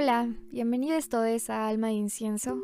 Hola, bienvenidos todos a Alma de Incienso.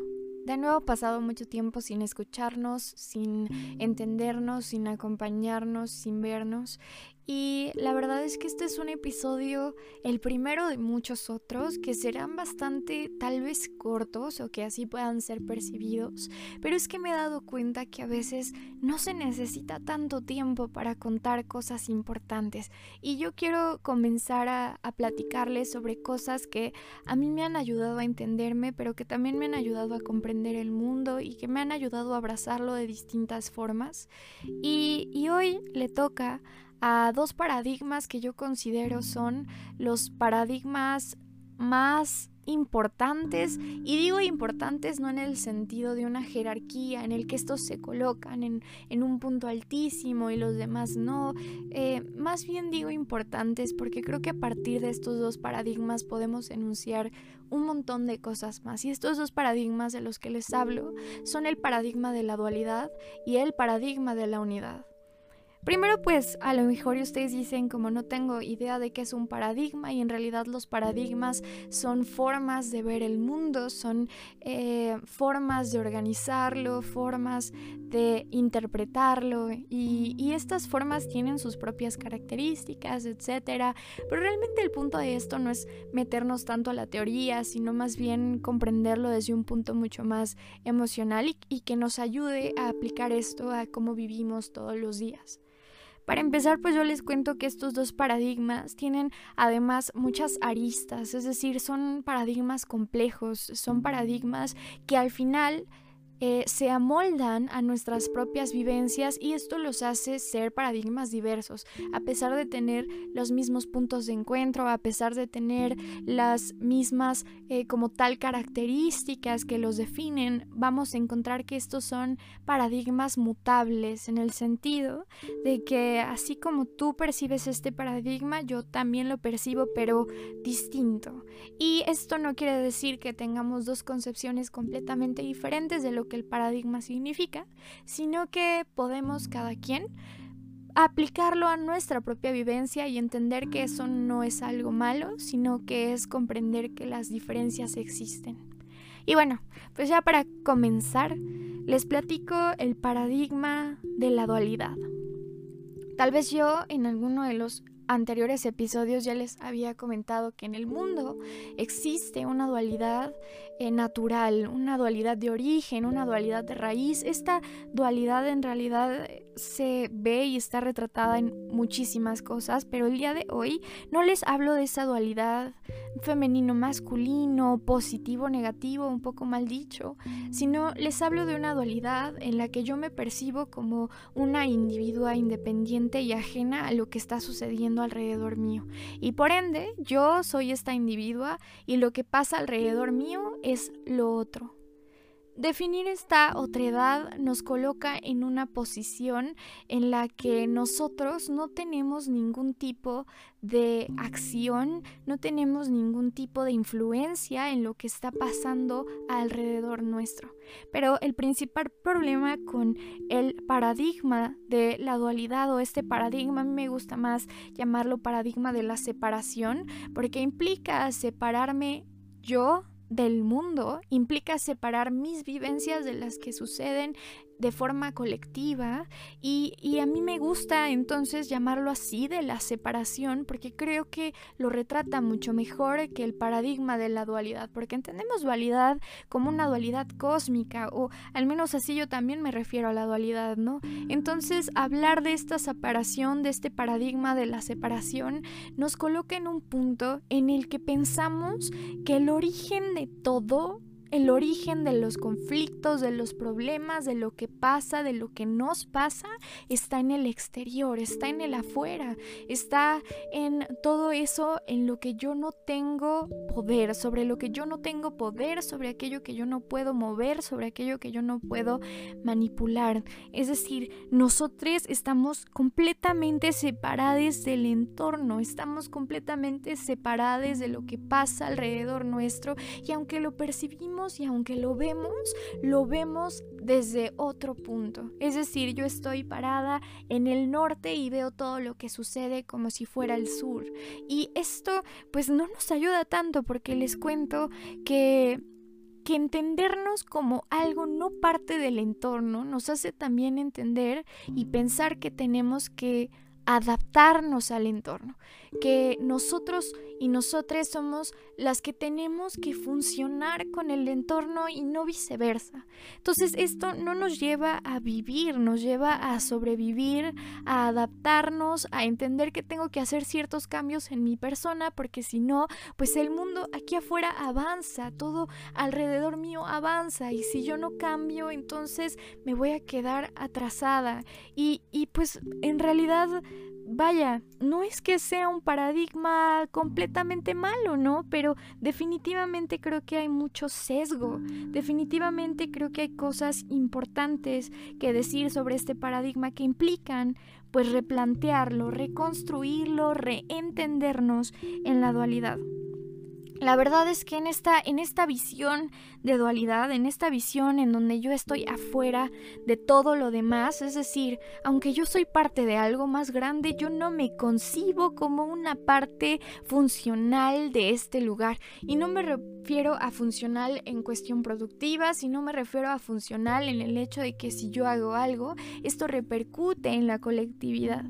De nuevo pasado mucho tiempo sin escucharnos, sin entendernos, sin acompañarnos, sin vernos y la verdad es que este es un episodio, el primero de muchos otros, que serán bastante tal vez cortos o que así puedan ser percibidos, pero es que me he dado cuenta que a veces no se necesita tanto tiempo para contar cosas importantes. Y yo quiero comenzar a, a platicarles sobre cosas que a mí me han ayudado a entenderme, pero que también me han ayudado a comprender el mundo y que me han ayudado a abrazarlo de distintas formas. Y, y hoy le toca a dos paradigmas que yo considero son los paradigmas más importantes y digo importantes no en el sentido de una jerarquía en el que estos se colocan en, un punto altísimo y los demás no, eh, más bien digo importantes porque creo que a partir de estos dos paradigmas podemos enunciar un montón de cosas más y estos dos paradigmas de los que les hablo son el paradigma de la dualidad y el paradigma de la unidad. Primero pues a lo mejor ustedes dicen como no tengo idea de qué es un paradigma y en realidad los paradigmas son formas de ver el mundo, son eh, formas de organizarlo, formas de interpretarlo y, estas formas tienen sus propias características, etcétera. Pero realmente el punto de esto no es meternos tanto a la teoría, sino más bien comprenderlo desde un punto mucho más emocional y que nos ayude a aplicar esto a cómo vivimos todos los días. Para empezar, pues yo les cuento que estos dos paradigmas tienen además muchas aristas, es decir, son paradigmas complejos, son paradigmas que al final eh, se amoldan a nuestras propias vivencias y esto los hace ser paradigmas diversos, a pesar de tener los mismos puntos de encuentro, a pesar de tener las mismas eh, como tal características que los definen, vamos a encontrar que estos son paradigmas mutables en el sentido de que así como tú percibes este paradigma, yo también lo percibo, pero distinto. Y esto no quiere decir que tengamos dos concepciones completamente diferentes de lo que el paradigma significa, sino que podemos cada quien aplicarlo a nuestra propia vivencia y entender que eso no es algo malo, sino que es comprender que las diferencias existen. Y bueno, pues ya para comenzar, les platico el paradigma de la dualidad. Tal vez yo en alguno de los anteriores episodios ya les había comentado que en el mundo existe una dualidad eh, natural, una dualidad de origen, una dualidad de raíz. Esta dualidad en realidad se ve y está retratada en muchísimas cosas, pero el día de hoy no les hablo de esa dualidad femenino-masculino, positivo-negativo, un poco mal dicho, sino les hablo de una dualidad en la que yo me percibo como una individua independiente y ajena a lo que está sucediendo alrededor mío. Y por ende, yo soy esta individua y lo que pasa alrededor mío es lo otro. Definir esta otredad nos coloca en una posición en la que nosotros no tenemos ningún tipo de acción, no tenemos ningún tipo de influencia en lo que está pasando alrededor nuestro. Pero el principal problema con el paradigma de la dualidad o este paradigma, a mí me gusta más llamarlo paradigma de la separación, porque implica separarme yo del mundo implica separar mis vivencias de las que suceden de forma colectiva y, a mí me gusta entonces llamarlo así de la separación porque creo que lo retrata mucho mejor que el paradigma de la dualidad porque entendemos dualidad como una dualidad cósmica o al menos así yo también me refiero a la dualidad, ¿no? Entonces hablar de esta separación, de este paradigma de la separación nos coloca en un punto en el que pensamos que el origen de todo el origen de los conflictos, de los problemas, de lo que pasa, de lo que nos pasa, está en el exterior, está en el afuera, está en todo eso en lo que yo no tengo poder, sobre lo que yo no tengo poder, sobre aquello que yo no puedo mover, sobre aquello que yo no puedo manipular. Es decir, nosotros estamos completamente separados del entorno, estamos completamente separados de lo que pasa alrededor nuestro y aunque lo percibimos y aunque lo vemos, lo vemos desde otro punto. Es decir, yo estoy parada en el norte y veo todo lo que sucede como si fuera el sur. Y esto pues no nos ayuda tanto porque les cuento que que entendernos como algo no parte del entorno nos hace también entender y pensar que tenemos que adaptarnos al entorno, que nosotros y nosotras somos las que tenemos que funcionar con el entorno y no viceversa. Entonces esto no nos lleva a vivir, nos lleva a sobrevivir, a adaptarnos, a entender que tengo que hacer ciertos cambios en mi persona porque si no, pues el mundo aquí afuera avanza, todo alrededor mío avanza y si yo no cambio, entonces me voy a quedar atrasada y, y pues en realidad vaya, no es que sea un paradigma completamente malo, ¿no? Pero definitivamente creo que hay mucho sesgo. Definitivamente creo que hay cosas importantes que decir sobre este paradigma que implican pues replantearlo, reconstruirlo, reentendernos en la dualidad. La verdad es que en esta, en esta visión de dualidad, en esta visión en donde yo estoy afuera de todo lo demás, es decir, aunque yo soy parte de algo más grande, yo no me concibo como una parte funcional de este lugar. Y no me refiero a funcional en cuestión productiva, sino me refiero a funcional en el hecho de que si yo hago algo, esto repercute en la colectividad.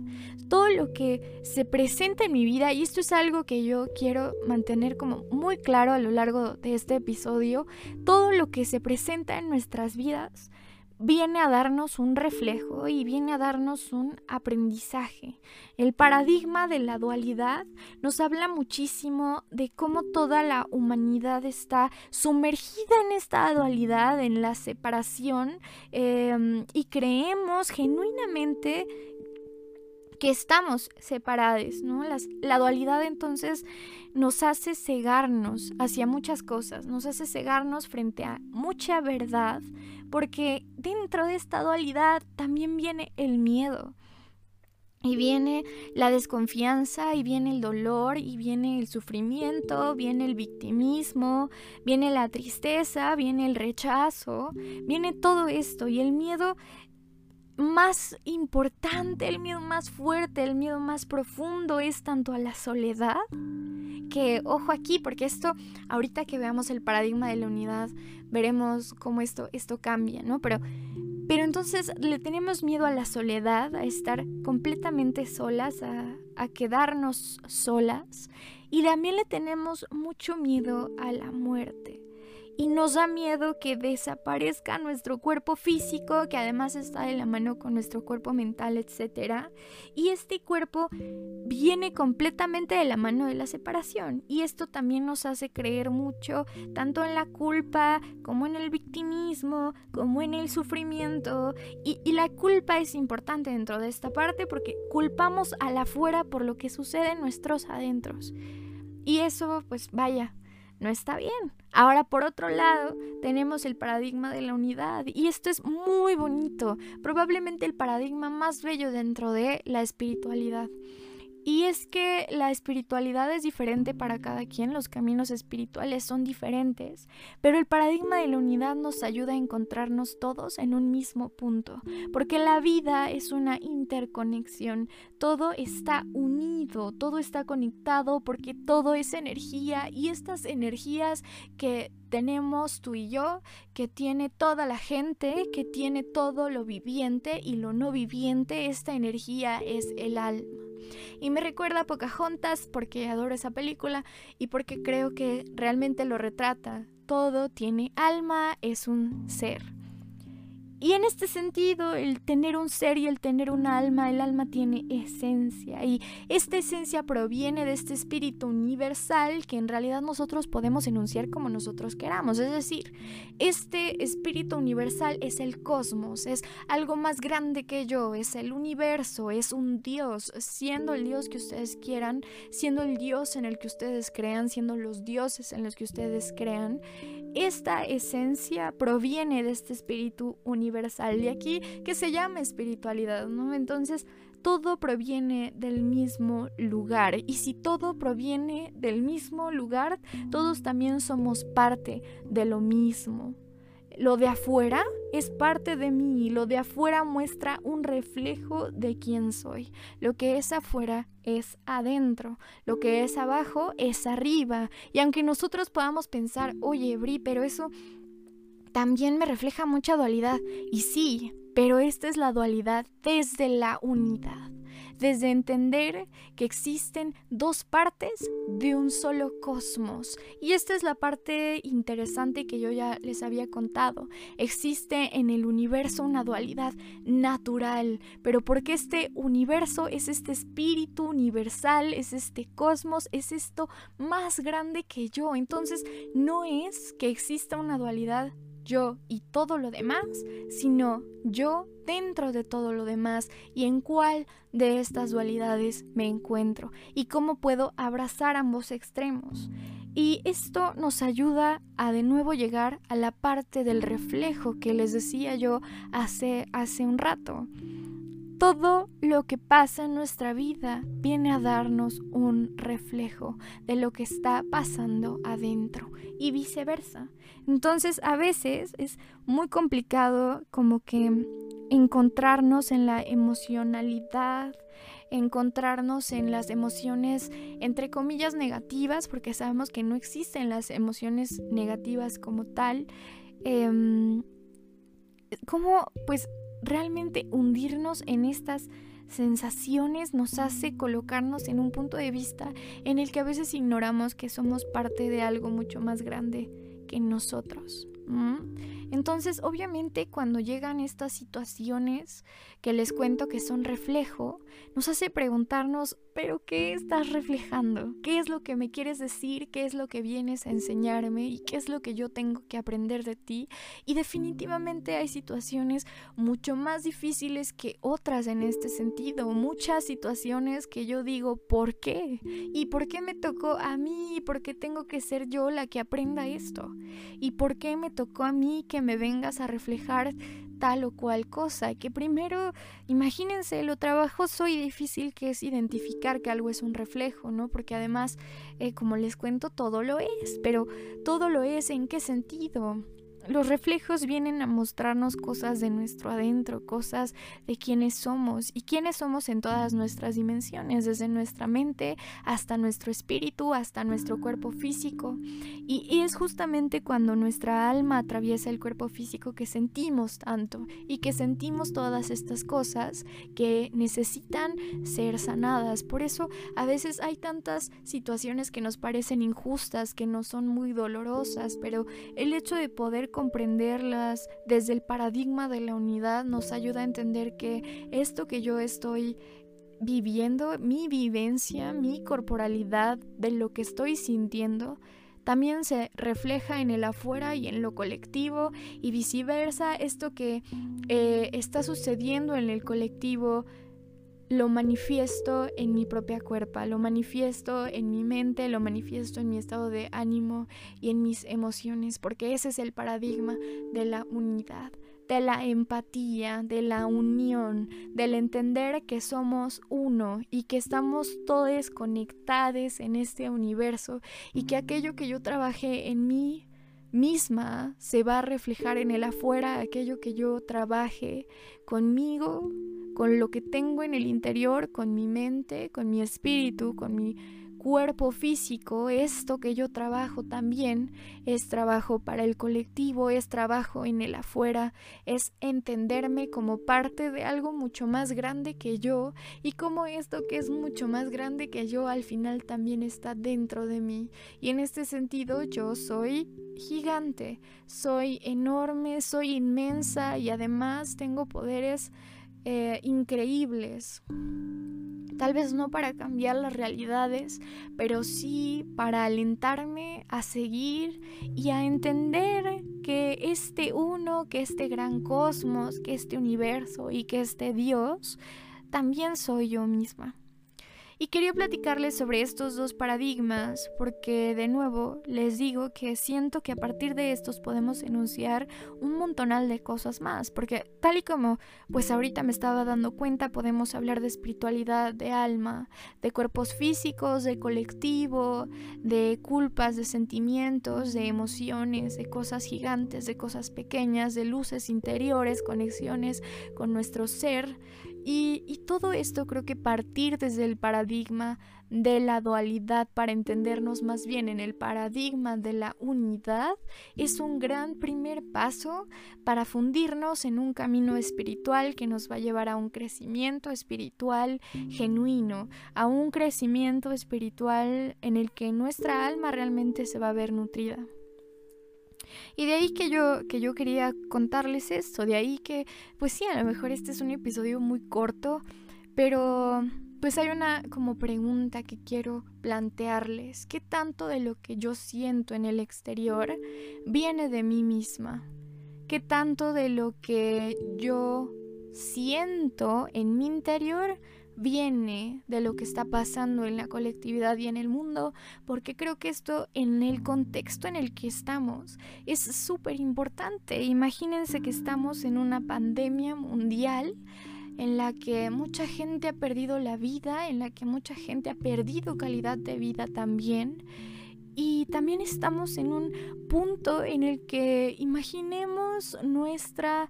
Todo lo que se presenta en mi vida, y esto es algo que yo quiero mantener como muy claro a lo largo de este episodio, todo lo que se presenta en nuestras vidas viene a darnos un reflejo y viene a darnos un aprendizaje. El paradigma de la dualidad nos habla muchísimo de cómo toda la humanidad está sumergida en esta dualidad, en la separación, em, y creemos genuinamente que estamos separados, la dualidad entonces nos hace cegarnos hacia muchas cosas, nos hace cegarnos frente a mucha verdad, porque dentro de esta dualidad también viene el miedo. Y viene la desconfianza, y viene el dolor, y viene el sufrimiento, viene el victimismo, viene la tristeza, viene el rechazo, viene todo esto. Y el miedo más importante, el miedo más fuerte, el miedo más profundo es tanto a la soledad, que ojo aquí, porque esto, ahorita que veamos el paradigma de la unidad, veremos cómo esto, esto cambia, ¿no? Pero, pero entonces le tenemos miedo a la soledad, a estar completamente solas, a, a quedarnos solas, y también le tenemos mucho miedo a la muerte y nos da miedo que desaparezca nuestro cuerpo físico, que además está de la mano con nuestro cuerpo mental, etc. Y este cuerpo viene completamente de la mano de la separación. Y esto también nos hace creer mucho, tanto en la culpa, como en el victimismo, como en el sufrimiento. Y, y la culpa es importante dentro de esta parte porque culpamos a la afuera por lo que sucede en nuestros adentros. Y eso, pues vaya, no está bien. Ahora, por otro lado, tenemos el paradigma de la unidad y esto es muy bonito, probablemente el paradigma más bello dentro de la espiritualidad. Y es que la espiritualidad es diferente para cada quien, los caminos espirituales son diferentes, pero el paradigma de la unidad nos ayuda a encontrarnos todos en un mismo punto, porque la vida es una interconexión, todo está unido, todo está conectado porque todo es energía y estas energías que tenemos tú y yo, que tiene toda la gente, que tiene todo lo viviente y lo no viviente, esta energía es el alma. Y me recuerda a Pocahontas porque adoro esa película y porque creo que realmente lo retrata. Todo tiene alma, es un ser. Y en este sentido, el tener un ser y el tener un alma, el alma tiene esencia y esta esencia proviene de este espíritu universal que en realidad nosotros podemos enunciar como nosotros queramos. Es decir, este espíritu universal es el cosmos, es algo más grande que yo, es el universo, es un Dios, siendo el Dios que ustedes quieran, siendo el Dios en el que ustedes crean, siendo los dioses en los que ustedes crean. Esta esencia proviene de este espíritu universal universal y aquí que se llama espiritualidad, ¿no? Entonces, todo proviene del mismo lugar y si todo proviene del mismo lugar, todos también somos parte de lo mismo. Lo de afuera es parte de mí y lo de afuera muestra un reflejo de quién soy. Lo que es afuera es adentro, lo que es abajo es arriba. Y aunque nosotros podamos pensar, oye, Bri, pero eso también me refleja mucha dualidad. Y sí, pero esta es la dualidad desde la unidad, desde entender que existen dos partes de un solo cosmos. Y esta es la parte interesante que yo ya les había contado. Existe en el universo una dualidad natural, pero porque este universo es este espíritu universal, es este cosmos, es esto más grande que yo. Entonces no es que exista una dualidad yo y todo lo demás, sino yo dentro de todo lo demás y en cuál de estas dualidades me encuentro y cómo puedo abrazar ambos extremos. Y esto nos ayuda a de nuevo llegar a la parte del reflejo que les decía yo hace, hace un rato. Todo lo que pasa en nuestra vida viene a darnos un reflejo de lo que está pasando adentro y viceversa. Entonces a veces es muy complicado como que encontrarnos en la emocionalidad, encontrarnos en las emociones entre comillas negativas, porque sabemos que no existen las emociones negativas como tal. Eh, ¿Cómo pues realmente hundirnos en estas sensaciones nos hace colocarnos en un punto de vista en el que a veces ignoramos que somos parte de algo mucho más grande que nosotros. Entonces, obviamente, cuando llegan estas situaciones que les cuento que son reflejo, nos hace preguntarnos, pero ¿qué estás reflejando? ¿Qué es lo que me quieres decir? ¿Qué es lo que vienes a enseñarme? ¿Y qué es lo que yo tengo que aprender de ti? Y definitivamente hay situaciones mucho más difíciles que otras en este sentido. Muchas situaciones que yo digo, ¿por qué? ¿Y por qué me tocó a mí? ¿Y por qué tengo que ser yo la que aprenda esto? ¿Y por qué me tocó a mí que me vengas a reflejar tal o cual cosa, que primero, imagínense lo trabajoso y difícil que es identificar que algo es un reflejo, ¿no? Porque además, eh, como les cuento, todo lo es, pero todo lo es en qué sentido. Los reflejos vienen a mostrarnos cosas de nuestro adentro, cosas de quiénes somos y quiénes somos en todas nuestras dimensiones, desde nuestra mente hasta nuestro espíritu, hasta nuestro cuerpo físico. Y, es justamente cuando nuestra alma atraviesa el cuerpo físico que sentimos tanto y que sentimos todas estas cosas que necesitan ser sanadas. Por eso a veces hay tantas situaciones que nos parecen injustas, que no son muy dolorosas, pero el hecho de poder comprenderlas desde el paradigma de la unidad nos ayuda a entender que esto que yo estoy viviendo, mi vivencia, mi corporalidad de lo que estoy sintiendo, también se refleja en el afuera y en lo colectivo y viceversa. Esto que eh, está sucediendo en el colectivo lo manifiesto en mi propia cuerpa, lo manifiesto en mi mente, lo manifiesto en mi estado de ánimo y en mis emociones, porque ese es el paradigma de la unidad, de la empatía, de la unión, del entender que somos uno y que estamos todos conectados en este universo y que aquello que yo trabajé en mí misma se va a reflejar en el afuera, aquello que yo trabaje conmigo con lo que tengo en el interior, con mi mente, con mi espíritu, con mi cuerpo físico, esto que yo trabajo también es trabajo para el colectivo, es trabajo en el afuera, es entenderme como parte de algo mucho más grande que yo y como esto que es mucho más grande que yo al final también está dentro de mí. Y en este sentido yo soy gigante, soy enorme, soy inmensa y además tengo poderes eh, increíbles. Tal vez no para cambiar las realidades, pero sí para alentarme a seguir y a entender que este uno, que este gran cosmos, que este universo y que este Dios, también soy yo misma. Y quería platicarles sobre estos dos paradigmas porque de nuevo les digo que siento que a partir de estos podemos enunciar un montonal de cosas más, porque tal y como pues ahorita me estaba dando cuenta podemos hablar de espiritualidad, de alma, de cuerpos físicos, de colectivo, de culpas, de sentimientos, de emociones, de cosas gigantes, de cosas pequeñas, de luces interiores, conexiones con nuestro ser y, todo esto creo que partir desde el paradigma de la dualidad para entendernos más bien en el paradigma de la unidad es un gran primer paso para fundirnos en un camino espiritual que nos va a llevar a un crecimiento espiritual genuino, a un crecimiento espiritual en el que nuestra alma realmente se va a ver nutrida. Y de ahí que yo, que yo quería contarles esto, de ahí que, pues sí, a lo mejor este es un episodio muy corto, pero pues hay una como pregunta que quiero plantearles. ¿Qué tanto de lo que yo siento en el exterior viene de mí misma? ¿Qué tanto de lo que yo siento en mi interior viene de lo que está pasando en la colectividad y en el mundo, porque creo que esto en el contexto en el que estamos es súper importante. Imagínense que estamos en una pandemia mundial en la que mucha gente ha perdido la vida, en la que mucha gente ha perdido calidad de vida también. Y también estamos en un punto en el que imaginemos nuestra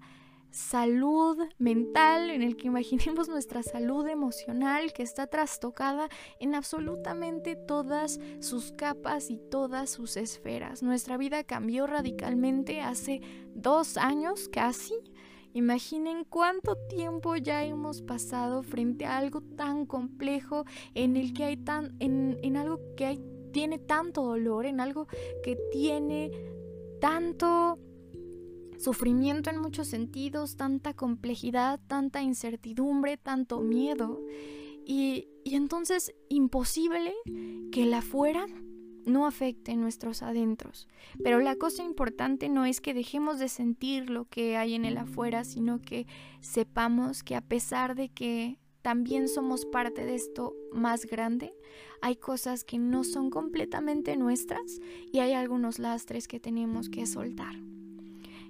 salud mental, en el que imaginemos nuestra salud emocional que está trastocada en absolutamente todas sus capas y todas sus esferas. Nuestra vida cambió radicalmente hace dos años casi. Imaginen cuánto tiempo ya hemos pasado frente a algo tan complejo en el que hay tan en, en algo que hay, tiene tanto dolor, en algo que tiene tanto sufrimiento en muchos sentidos, tanta complejidad, tanta incertidumbre, tanto miedo. Y, entonces imposible que el afuera no afecte nuestros adentros. Pero la cosa importante no es que dejemos de sentir lo que hay en el afuera, sino que sepamos que a pesar de que también somos parte de esto más grande, hay cosas que no son completamente nuestras y hay algunos lastres que tenemos que soltar.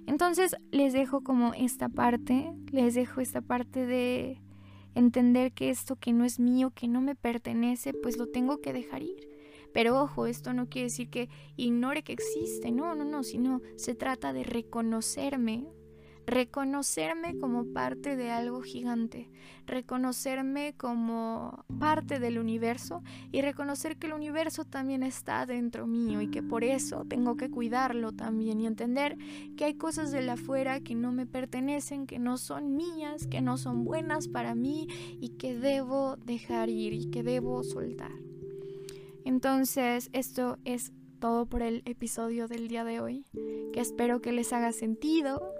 Entonces les dejo como esta parte, les dejo esta parte de entender que esto que no es mío, que no me pertenece, pues lo tengo que dejar ir. Pero ojo, esto no quiere decir que ignore que existe, no, no, no, sino se trata de reconocerme reconocerme como parte de algo gigante, reconocerme como parte del universo y reconocer que el universo también está dentro mío y que por eso tengo que cuidarlo también y entender que hay cosas de la afuera que no me pertenecen, que no son mías, que no son buenas para mí y que debo dejar ir y que debo soltar. Entonces, esto es todo por el episodio del día de hoy, que espero que les haga sentido,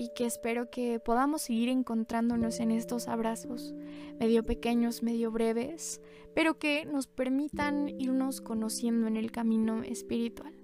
y que espero que podamos seguir encontrándonos en estos abrazos, medio pequeños, medio breves, pero que nos permitan irnos conociendo en el camino espiritual.